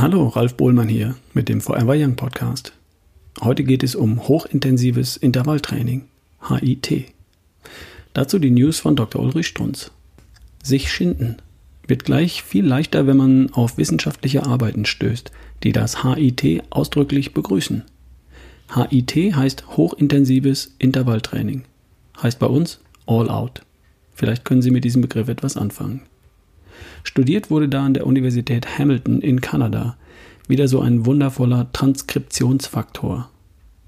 Hallo, Ralf Bohlmann hier mit dem Forever Young Podcast. Heute geht es um hochintensives Intervalltraining, HIT. Dazu die News von Dr. Ulrich Strunz. Sich schinden wird gleich viel leichter, wenn man auf wissenschaftliche Arbeiten stößt, die das HIT ausdrücklich begrüßen. HIT heißt hochintensives Intervalltraining. Heißt bei uns All Out. Vielleicht können Sie mit diesem Begriff etwas anfangen. Studiert wurde da an der Universität Hamilton in Kanada. Wieder so ein wundervoller Transkriptionsfaktor.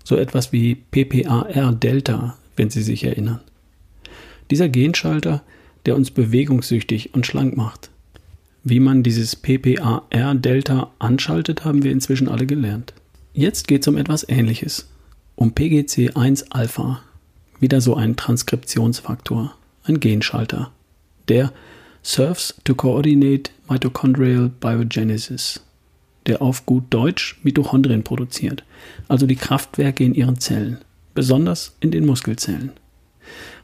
So etwas wie PPAR-Delta, wenn Sie sich erinnern. Dieser Genschalter, der uns bewegungssüchtig und schlank macht. Wie man dieses PPAR-Delta anschaltet, haben wir inzwischen alle gelernt. Jetzt geht es um etwas Ähnliches. Um PGC1-Alpha. Wieder so ein Transkriptionsfaktor, ein Genschalter. Der serves to coordinate mitochondrial biogenesis, der auf gut Deutsch Mitochondrien produziert, also die Kraftwerke in ihren Zellen, besonders in den Muskelzellen.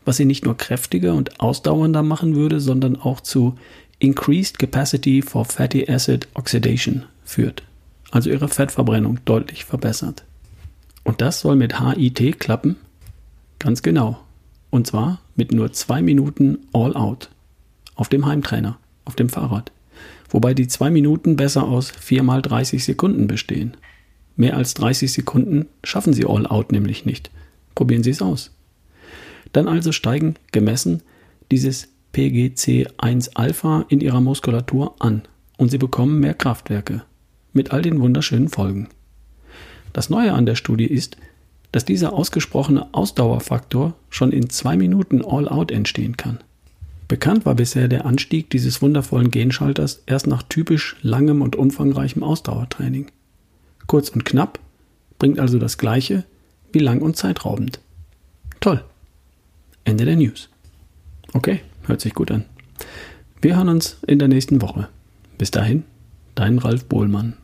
Was sie nicht nur kräftiger und ausdauernder machen würde, sondern auch zu Increased Capacity for Fatty Acid Oxidation führt, also ihre Fettverbrennung deutlich verbessert. Und das soll mit HIT klappen? Ganz genau. Und zwar mit nur zwei Minuten All Out auf dem Heimtrainer, auf dem Fahrrad. Wobei die zwei Minuten besser aus 4 mal 30 Sekunden bestehen. Mehr als 30 Sekunden schaffen Sie All Out nämlich nicht. Probieren Sie es aus. Dann also steigen, gemessen, dieses PGC1-Alpha in Ihrer Muskulatur an und Sie bekommen mehr Kraftwerke. Mit all den wunderschönen Folgen. Das Neue an der Studie ist, dass dieser ausgesprochene Ausdauerfaktor schon in zwei Minuten All-Out entstehen kann. Bekannt war bisher der Anstieg dieses wundervollen Genschalters erst nach typisch langem und umfangreichem Ausdauertraining. Kurz und knapp bringt also das gleiche wie lang und zeitraubend. Toll. Ende der News. Okay, hört sich gut an. Wir hören uns in der nächsten Woche. Bis dahin, dein Ralf Bohlmann.